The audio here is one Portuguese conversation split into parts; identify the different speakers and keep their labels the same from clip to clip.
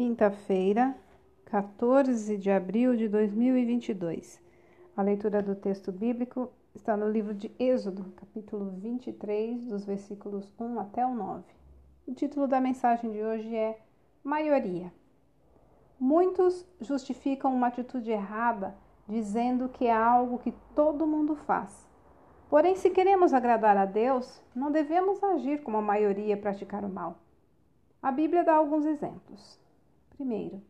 Speaker 1: Quinta-feira, 14 de abril de 2022. A leitura do texto bíblico está no livro de Êxodo, capítulo 23, dos versículos 1 até o 9. O título da mensagem de hoje é Maioria. Muitos justificam uma atitude errada dizendo que é algo que todo mundo faz. Porém, se queremos agradar a Deus, não devemos agir como a maioria praticar o mal. A Bíblia dá alguns exemplos. Primeiro,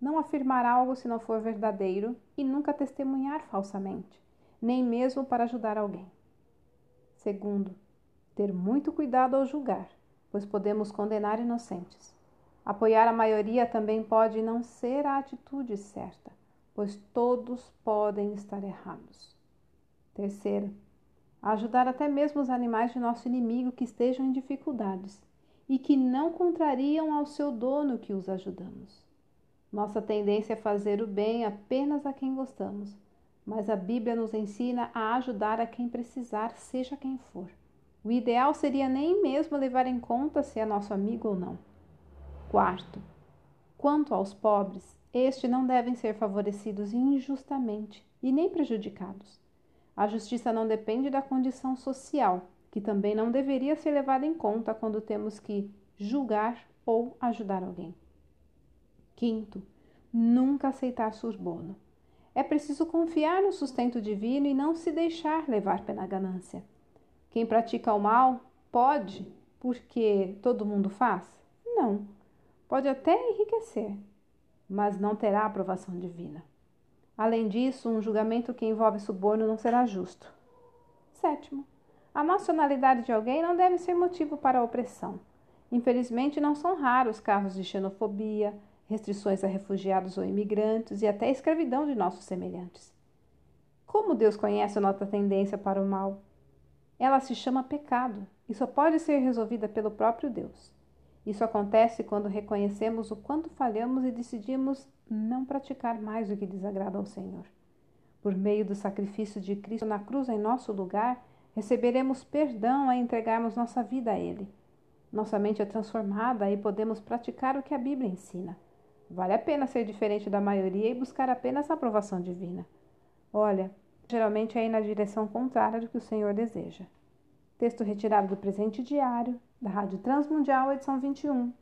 Speaker 1: não afirmar algo se não for verdadeiro e nunca testemunhar falsamente, nem mesmo para ajudar alguém. Segundo, ter muito cuidado ao julgar, pois podemos condenar inocentes. Apoiar a maioria também pode não ser a atitude certa, pois todos podem estar errados. Terceiro, ajudar até mesmo os animais de nosso inimigo que estejam em dificuldades e que não contrariam ao seu dono que os ajudamos. Nossa tendência é fazer o bem apenas a quem gostamos, mas a Bíblia nos ensina a ajudar a quem precisar, seja quem for. O ideal seria nem mesmo levar em conta se é nosso amigo ou não. Quarto, quanto aos pobres, estes não devem ser favorecidos injustamente e nem prejudicados. A justiça não depende da condição social, que também não deveria ser levada em conta quando temos que julgar ou ajudar alguém. Quinto, nunca aceitar suborno. É preciso confiar no sustento divino e não se deixar levar pela ganância. Quem pratica o mal pode, porque todo mundo faz? Não. Pode até enriquecer, mas não terá aprovação divina. Além disso, um julgamento que envolve suborno não será justo. Sétimo, a nacionalidade de alguém não deve ser motivo para opressão. Infelizmente, não são raros casos de xenofobia, restrições a refugiados ou imigrantes e até escravidão de nossos semelhantes. Como Deus conhece a nossa tendência para o mal? Ela se chama pecado e só pode ser resolvida pelo próprio Deus. Isso acontece quando reconhecemos o quanto falhamos e decidimos não praticar mais o que desagrada ao Senhor. Por meio do sacrifício de Cristo na cruz em nosso lugar, receberemos perdão a entregarmos nossa vida a Ele. Nossa mente é transformada e podemos praticar o que a Bíblia ensina. Vale a pena ser diferente da maioria e buscar apenas a aprovação divina. Olha, geralmente é ir na direção contrária do que o Senhor deseja. Texto retirado do presente diário, da Rádio Transmundial, edição 21,